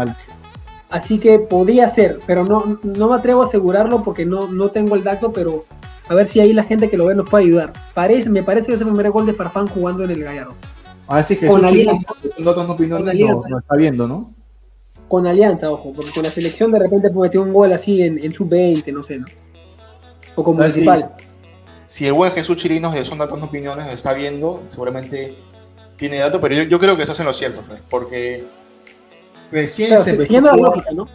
Así que podría ser, pero no, no me atrevo a asegurarlo porque no, no tengo el dato, pero a ver si ahí la gente que lo ve nos puede ayudar. Parece, me parece que es el primer gol de Farfán jugando en el Gallardo. Ah, sí, que con Alianza, no, no está viendo, ¿no? Con Alianza, ojo, porque con la selección de repente metió un gol así en, en sub-20, no sé, ¿no? O con Municipal. Si, el buen Jesús Chirinos de Son Datos Opiniones lo está viendo, seguramente tiene datos, pero yo, creo que eso es en lo cierto, Fred, porque recién se empezó a jugar, ¿no?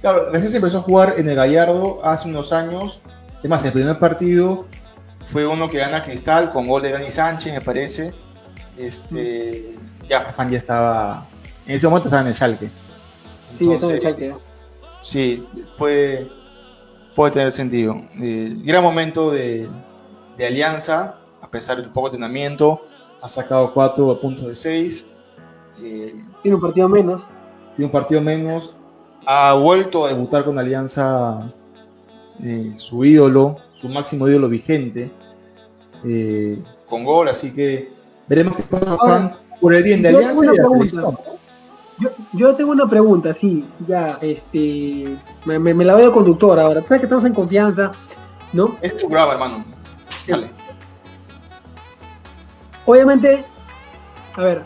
Claro, recién se empezó a jugar en el Gallardo hace unos años. Además, el primer partido fue uno que gana Cristal con gol de Dani Sánchez, me parece. Este, ya Fafán ya estaba. En ese momento estaba en el Schalke. sí, puede, puede tener sentido. Eh, gran momento de, de, alianza, a pesar del poco entrenamiento. Ha sacado 4 a puntos de 6. Eh, tiene un partido menos. Tiene un partido menos. Ha vuelto a debutar con Alianza eh, su ídolo, su máximo ídolo vigente, con gol, así que Veremos qué pasa por el bien de Alianza y de la yo, yo, tengo una pregunta, sí, ya, este, me, me, la veo conductor ahora. Sabes que estamos en confianza, ¿no? Es tu graba, hermano. Dale. Obviamente, a ver,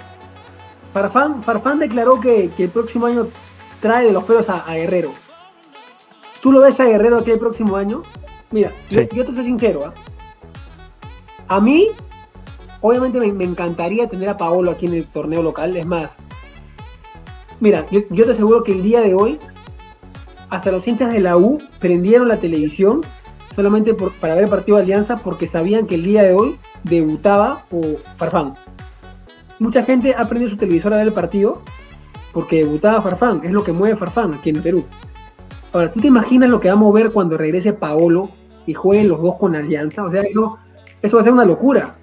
Farfán, Farfán declaró que, que, el próximo año trae de los pelos a, Guerrero. ¿Tú lo ves a Guerrero aquí el próximo año? Mira, yo, te soy sincero, ¿ah? A mí, Obviamente me, encantaría tener a Paolo aquí en el torneo local. Es más, mira, yo, te aseguro que el día de hoy, hasta los hinchas de la U prendieron la televisión solamente para ver el partido de Alianza porque sabían que el día de hoy debutaba o Farfán. Mucha gente ha prendido su televisor a ver el partido porque debutaba Farfán, es lo que mueve Farfán aquí en Perú. Ahora, ¿tú te imaginas lo que va a mover cuando regrese Paolo y jueguen los dos con Alianza? O sea, eso, eso va a ser una locura.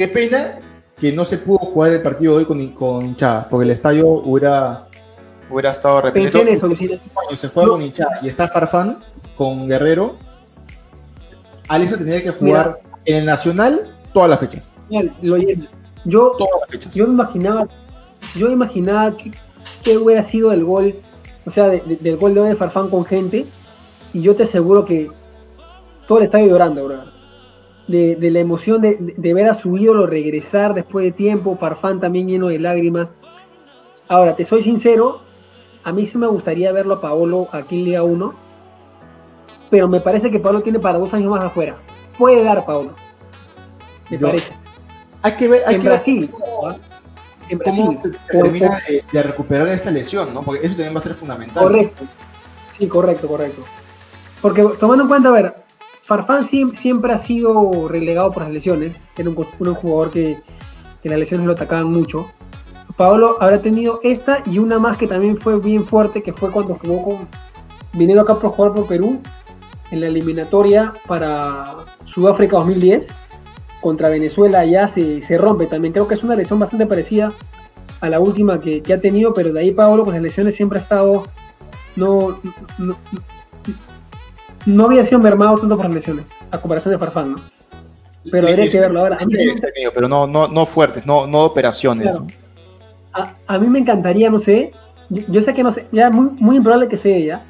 Qué pena que no se pudo jugar el partido hoy con, con porque el estadio hubiera, hubiera estado repleto. Cuando se juega con hinchada y está Farfán con Guerrero, Alicia tenía que jugar en el Nacional todas las fechas. yo, yo imaginaba, yo imaginaba que, hubiera sido el gol, o sea, del gol de hoy de Farfán con gente, y yo te aseguro que todo el estadio llorando, bro de, la emoción de, ver a su ídolo regresar después de tiempo, Parfán también lleno de lágrimas. Ahora, te soy sincero, a mí sí me gustaría verlo a Paolo aquí en Liga 1, pero me parece que Paolo tiene para dos años más afuera. Puede dar Paolo, me parece. Hay que ver, en, Brasil, en Brasil. ¿Cómo termina de, recuperar esta lesión? ¿no? Porque eso también va a ser fundamental. Correcto. Sí, correcto, correcto. Porque tomando en cuenta, a ver, Farfán siempre, ha sido relegado por las lesiones. Era un, jugador que, las lesiones lo atacaban mucho. Paolo habrá tenido esta y una más que también fue bien fuerte, que fue cuando jugó con. Vinieron acá por jugar por Perú en la eliminatoria para Sudáfrica 2010 contra Venezuela ya se, rompe también. Creo que es una lesión bastante parecida a la última que, ha tenido, pero de ahí Paolo con las lesiones siempre ha estado no había sido mermado tanto por lesiones, a comparación de Farfán, ¿no? Pero habría que verlo ahora. pero no, no, no fuertes, no, no operaciones. A, mí me encantaría, no sé, yo, sé que no sé, ya muy, muy improbable que sea ya,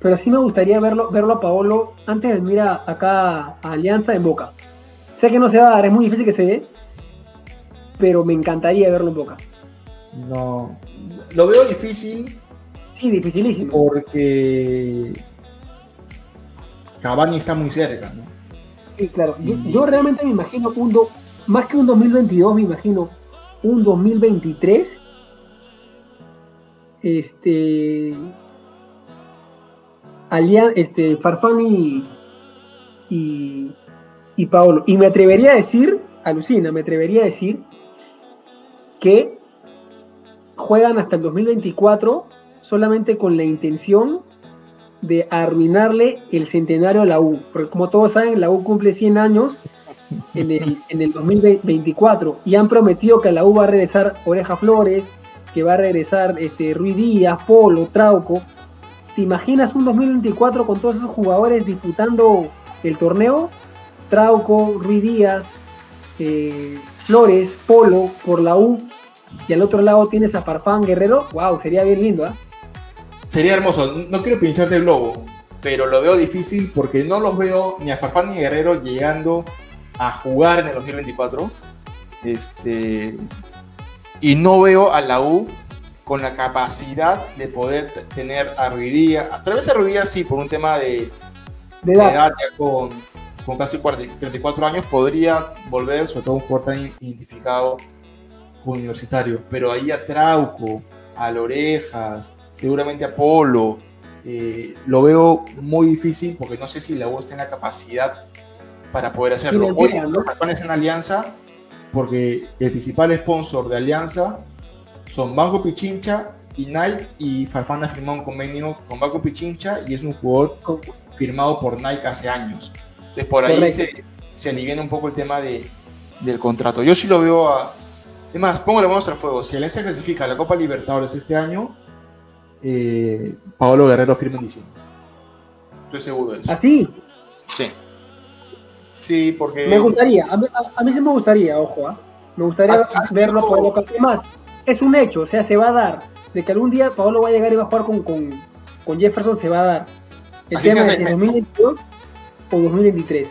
pero sí me gustaría verlo, verlo a Paolo antes de venir acá a Alianza en Boca. Sé que no se va a dar, es muy difícil que se dé, pero me encantaría verlo en Boca. No, lo veo difícil. Sí, dificilísimo. Porque Cavani está muy cerca, ¿no? Sí, claro. Yo, realmente me imagino un más que un 2022, me imagino un 2023. Este. Alian, este, Farfán y, y, y Paolo. Y me atrevería a decir, alucina, me atrevería a decir que juegan hasta el 2024 solamente con la intención de arruinarle el centenario a la U. Porque como todos saben, la U cumple 100 años en el, en el 2024 y han prometido que a la U va a regresar Oreja Flores, que va a regresar este, Ruiz Díaz, Polo, Trauco. ¿Te imaginas un 2024 con todos esos jugadores disputando el torneo? Trauco, Ruiz Díaz, eh, Flores, Polo por la U y al otro lado tienes a Farfán Guerrero. ¡Wow! Sería bien lindo, ¿ah? Sería hermoso. No quiero pincharte el globo, pero lo veo difícil porque no los veo ni a Farfán ni a Guerrero llegando a jugar en el 2024. Este, y no veo a la U con la capacidad de poder tener a Ruidía, a través de Ruidía sí, por un tema de, De edad. ya con, con casi 40 34 años, podría volver, sobre todo un fuerte identificado universitario, pero ahí a Trauco, a Lorejas, seguramente a Polo, eh, lo veo muy difícil porque no sé si la U está en la capacidad para poder hacerlo. Hoy entiendo, ¿no? Farfán es en alianza porque el principal sponsor de alianza son Banco Pichincha y Nike y Farfán ha firmado un convenio con Banco Pichincha y es un jugador firmado por Nike hace años. Entonces por ahí Correcto. se, se aliviana un poco el tema de, del contrato. Yo sí lo veo a... Es más, pongo la mano al fuego. Si Alianza clasifica a la Copa Libertadores este año, eh, Paolo Guerrero firma en diciembre. Estoy seguro de eso. Así, Sí. Sí, porque... me gustaría. A mí, a- a mí sí me gustaría, ojo, ¿ah? Me gustaría Has- has verlo visto- por lo que más. Es un hecho, o sea, se va a dar. De que algún día Paolo va a llegar y va a jugar con, con, con Jefferson, se va a dar. El Así tema es en 2022 o 2023.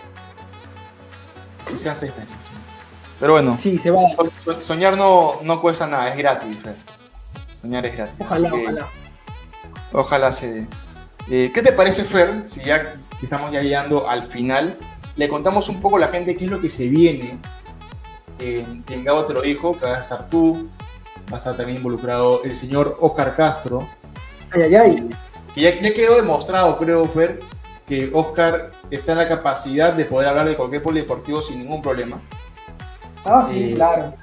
Si sean seis meses. sí. Pero bueno, Sí, se va a dar. soñar no, no cuesta nada, es gratis. Soñar es gratis. Ojalá, que ojalá. Ojalá se dé. Eh, ¿Qué te parece, Fer? Si ya estamos ya llegando al final, le contamos un poco a la gente qué es lo que se viene en, en Gabo te lo dijo, que va a estar tú, va a estar también involucrado el señor Oscar Castro, Ay, ay, ay. que ya, ya quedó demostrado, creo, Fer, que Oscar está en la capacidad de poder hablar de cualquier polideportivo sin ningún problema. Ah, sí, Eh, claro.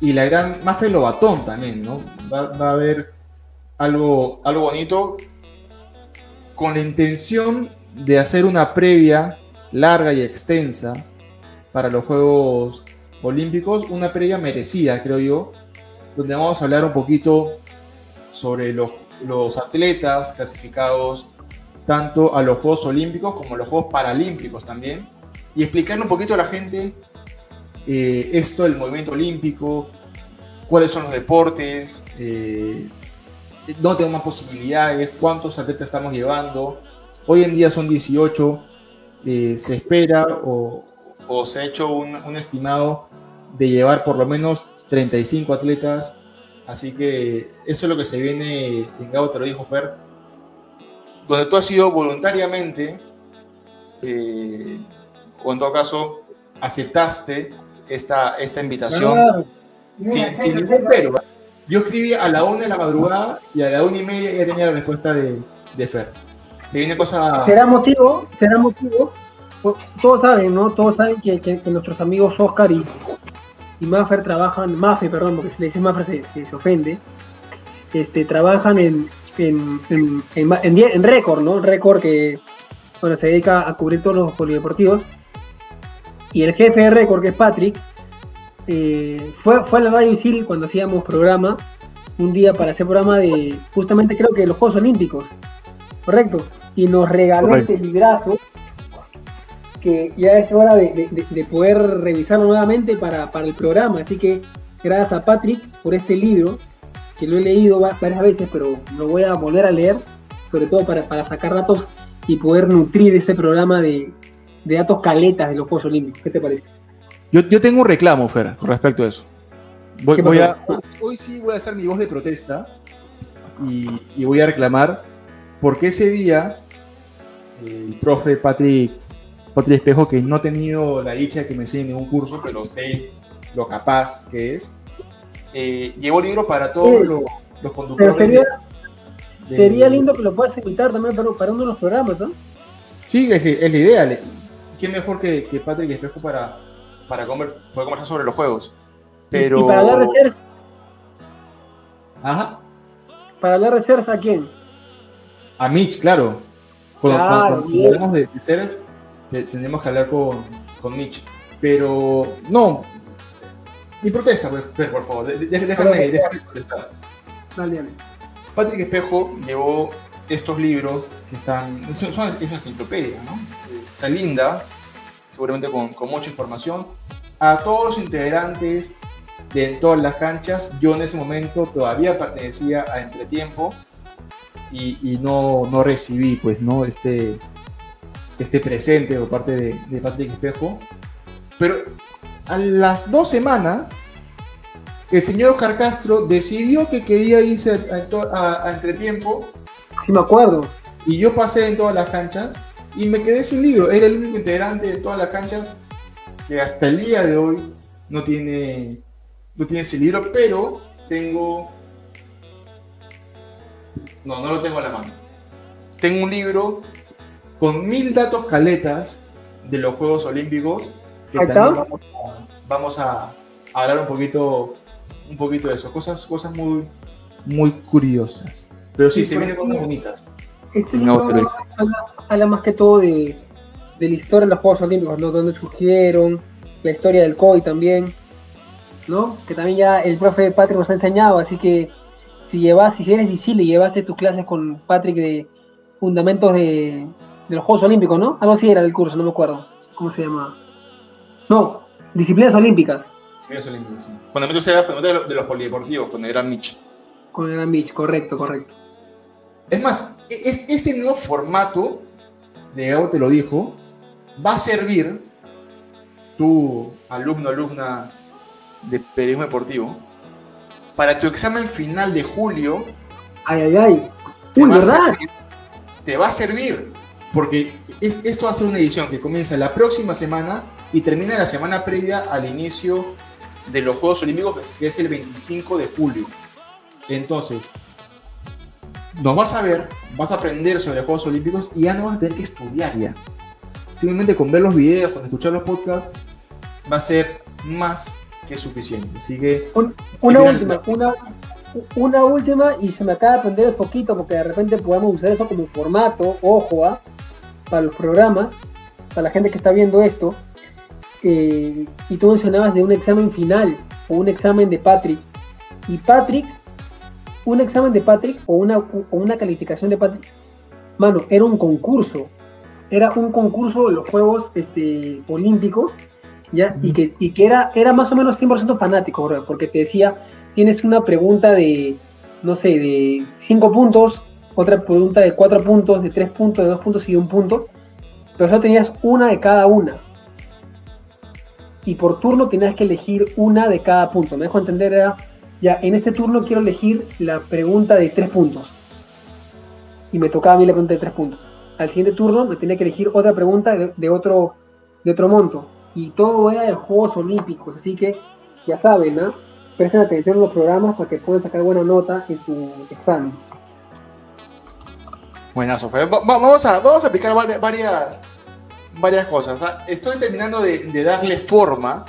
y la gran Mafe Lobatón también, ¿no? Va, va a haber algo, algo bonito con la intención de hacer una previa larga y extensa para los Juegos Olímpicos, una previa merecida, creo yo, donde vamos a hablar un poquito sobre los, los atletas clasificados tanto a los Juegos Olímpicos como a los Juegos Paralímpicos también, y explicar un poquito a la gente eh, esto del movimiento olímpico, cuáles son los deportes, eh, dónde tenemos más posibilidades, cuántos atletas estamos llevando. Hoy en día son 18, eh, se espera o, o se ha hecho un, un estimado de llevar por lo menos 35 atletas. Así que eso es lo que se viene en Gabo, te lo dijo Fer, donde tú has sido voluntariamente, eh, o en todo caso, aceptaste esta, esta invitación sin, sin ningún pero. Yo escribí a la una de la madrugada y a la una y media ya tenía la respuesta de, de Fer. Se viene cosas. será motivo, será motivo. Todos saben, ¿no? Todos saben que, nuestros amigos Oscar y, y Maffer trabajan, Maffe, perdón, porque si le dices Maffer se, se- ofende, este, trabajan en, en, en, en, en récord, ¿no? Récord que, bueno, se dedica a cubrir todos los polideportivos. Y el jefe de récord, que es Patrick, eh, fue, fue a la radio Isil cuando hacíamos programa, un día para hacer programa de, justamente creo que de los Juegos Olímpicos, correcto, y nos regaló Correcto. este librazo que ya es hora de, de- de- de poder revisarlo nuevamente para, para el programa, así que gracias a Patrick por este libro, que lo he leído va- varias veces, pero lo voy a volver a leer, sobre todo para, para sacar datos y poder nutrir este programa de, de datos caletas de los Juegos Olímpicos, ¿qué te parece? Yo, yo tengo un reclamo, Fer, con respecto a eso. Voy, a, hoy sí voy a hacer mi voz de protesta y, y voy a reclamar porque ese día el profe Patrick, Patrick Espejo, que no he tenido la dicha de que me enseñe ningún curso, pero sé lo capaz que es, eh, llevó libros para todos Sí. los, los conductores. sería, de- sería lindo que lo puedas invitar también para, para uno de los programas, ¿no? Sí, es, es la idea. ¿Quién mejor que, que Patrick Espejo para, para comer, poder conversar sobre los juegos? Pero. Y, y para hablar de surf, Ajá. para surf, ¿a quién? A Mitch, claro. Cuando, Claro, cuando hablamos de, de ser, te- tenemos que hablar con, con Mitch. Pero, no. Mi protesta, pues, Fer, por favor. de- de- Déjame, déjame protestar. Dale, dale. Patrick Espejo llevó estos libros que están. Es, un- son- es una enciclopedia, ¿no? Está linda, seguramente con, con mucha información. A todos los integrantes de todas las canchas, yo en ese momento todavía pertenecía a Entretiempo y, y no, no recibí, pues, ¿no? Este, este presente por parte de, de Patrick Espejo. Pero a las dos semanas el señor Oscar Castro decidió que quería irse a, a- a entretiempo Sí, me acuerdo. y yo pasé en todas las canchas y me quedé sin libro. Era el único integrante de todas las canchas que hasta el día de hoy no tiene, no tiene ese libro, pero tengo... No, no lo tengo a la mano. Tengo un libro con mil datos caletas de los Juegos Olímpicos que también vamos a, vamos a hablar un poquito, un poquito de eso. Cosas, cosas muy, muy curiosas. Pero sí, Sí, se vienen cosas bonitas. Este No, libro habla, habla más que todo de, de la historia de los Juegos Olímpicos, ¿no? Dónde surgieron, la historia del COI también, ¿no? Que también ya el profe Patrick nos ha enseñado, así que si llevas, si eres visible y llevaste tus clases con Patrick de fundamentos de, de los Juegos Olímpicos, ¿no? Algo así era del curso, no me acuerdo. ¿Cómo se llama? No, disciplinas olímpicas, es lindo, sí. Fundamentos era fundamentos de los, de polideportivos, cuando era Mitch. con el Beach, correcto, correcto. Es más, es- este nuevo formato, de Gabo te lo dijo, va a servir, tu alumno, alumna de periodismo deportivo, para tu examen final de julio. Ay, ay, ay. Te Uy, va a servir, te va a servir, porque es- esto va a ser una edición que comienza la próxima semana y termina la semana previa al inicio de los Juegos Olímpicos, que es el 25 de julio. Entonces, nos vas a ver, vas a aprender sobre los Juegos Olímpicos y ya no vas a tener que estudiar ya. Simplemente con ver los videos, con escuchar los podcasts, va a ser más que suficiente. Así que, Una última, una, una última y se me acaba de aprender un poquito porque de repente podemos usar eso como formato, ojo, ¿ah? para los programas, para la gente que está viendo esto. eh, y tú mencionabas de un examen final o un examen de Patrick. Y Patrick, un examen de Patrick o una, o una calificación de Patrick, mano, era un concurso. Era un concurso de los Juegos este, Olímpicos ¿ya? Y que, y que era, era más o menos 100% fanático, bro, porque te decía, tienes una pregunta de, no sé, de 5 puntos, otra pregunta de 4 puntos, de 3 puntos, de 2 puntos y de un punto, pero solo tenías una de cada una. Y por turno tenías que elegir una de cada punto. Me dejo entender, era, ya, en este turno quiero elegir la pregunta de 3 puntos. Y me tocaba a mí la pregunta de 3 puntos. Al siguiente turno me tenía que elegir otra pregunta de, de otro, de otro monto y todo era de Juegos Olímpicos, así que ya saben, ¿no? Presten atención a los programas para que puedan sacar buena nota en su examen. buenazo. Fer. Va- va- vamos, a, vamos a aplicar varias, varias cosas. ¿ah? Estoy terminando de, de darle forma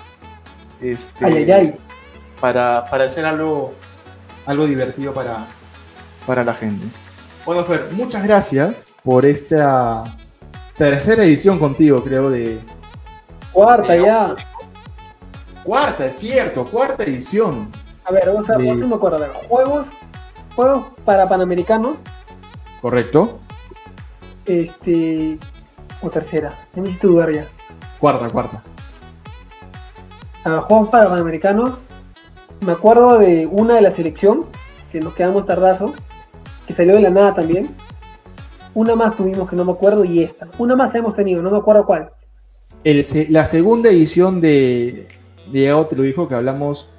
este, Ay, ay, ay. Para, para hacer algo, algo divertido para, para la gente. Bueno, Fer, muchas gracias por esta tercera edición contigo, creo, de Cuarta ya. cuarta, es cierto, cuarta edición. A ver, vamos a, De- vamos a me acuerdo, a ver, juegos, juegos para panamericanos, ¿Correcto? este, o tercera, ya me hiciste dudar ya. Cuarta, cuarta. A ver, juegos para panamericanos, me acuerdo de una de la selección, que nos quedamos tardazo, que salió de la nada también. Una más tuvimos que no me acuerdo y esta. Una más hemos tenido, no me acuerdo cuál. El la segunda edición de Diego te lo dijo que hablamos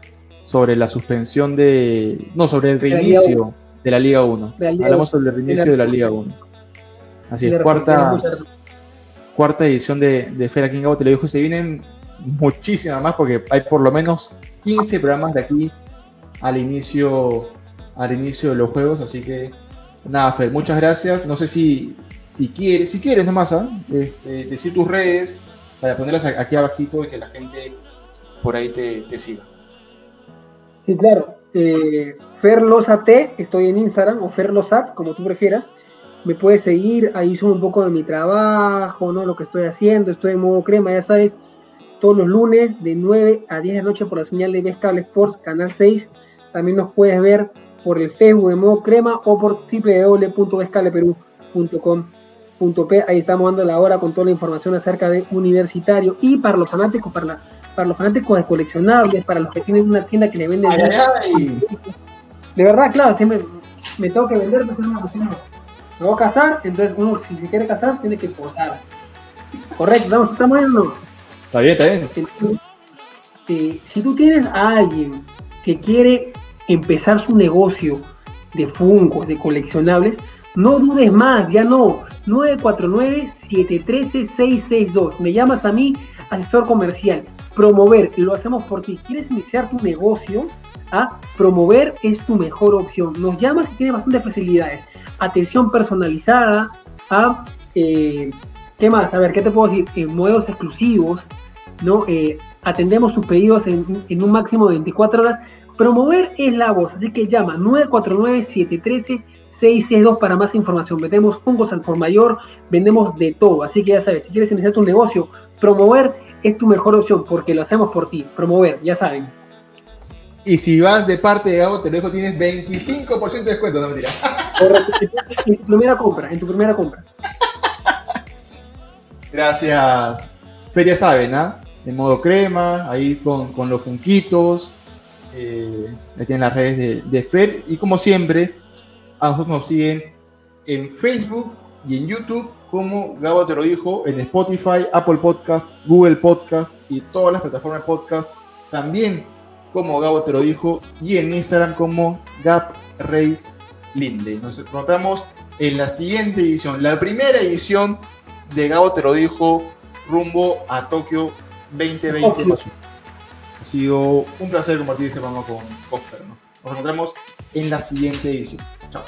sobre la suspensión de. No, sobre el la Liga reinicio de la Liga 1. De la Liga Hablamos sobre el reinicio de la Liga 1. Así es, cuarta, cuarta edición de, de Fera King te lo dijo. Se vienen muchísimas más porque hay por lo menos 15 programas de aquí al inicio, al inicio de los juegos. Así que nada, Fer, muchas gracias. No sé si, si quieres, si quieres nomás, ¿ah? este, decir tus redes para ponerlas aquí abajito y que la gente por ahí te, te siga. Sí, claro. Eh, Ferlosat, estoy en Instagram, o Ferlosat, como tú prefieras. me puedes seguir, ahí subo un poco de mi trabajo, ¿no? Lo que estoy haciendo, estoy en modo crema, ya sabes, todos los lunes de 9 a 10 de la noche por la señal de Cable Sports, Canal 6. También nos puedes ver por el Facebook de modo crema o por www.escaleperú.com.p. Ahí estamos dando la hora con toda la información acerca de universitario. Y para los fanáticos, para, para los fanáticos de coleccionables, para los que tienen una tienda que le venden... De verdad, claro, siempre me tengo que vender, pues una cuestión. Me voy a casar, entonces uno si se quiere casar tiene que posar. Correcto, estamos, en no. Está bien, está bien. Si tú tienes a alguien que quiere empezar su negocio de fungos, de coleccionables, no dudes más, ya no. 949-713-662. Me llamas a mí, asesor comercial. Promover, lo hacemos por ti. ¿Quieres iniciar tu negocio? a promover es tu mejor opción. Nos llamas y tiene bastantes facilidades. Atención personalizada, a eh, ¿qué más? A ver, ¿qué te puedo decir? Eh, modelos exclusivos, ¿no? Eh, atendemos sus pedidos en, un máximo de 24 horas. Promover es la voz, así que llama 949-713-662 para más información. Vendemos fungos al por mayor, vendemos de todo, así que ya sabes, si quieres iniciar tu negocio, promover es tu mejor opción porque lo hacemos por ti. Promover, ya saben. Y si vas de parte de Gabo, te lo dejo, tienes 25% de descuento, no mentira. En tu primera compra, en tu primera compra. Gracias. Feria Saben, ¿ah? En modo crema, ahí con, los funquitos. Eh, ahí tienen las redes de, de Fer. Y como siempre, a nosotros nos siguen en Facebook y en YouTube como Gabo te lo dijo, en Spotify, Apple Podcast, Google Podcast y todas las plataformas de podcast. También como Gabo te lo dijo, y en Instagram como Gap Rey Linde. Nos encontramos en la siguiente edición, la primera edición de Gabo te lo dijo, rumbo a Tokio 2020. Ha sido un placer compartir este programa con, con Nos encontramos en la siguiente edición. Chao.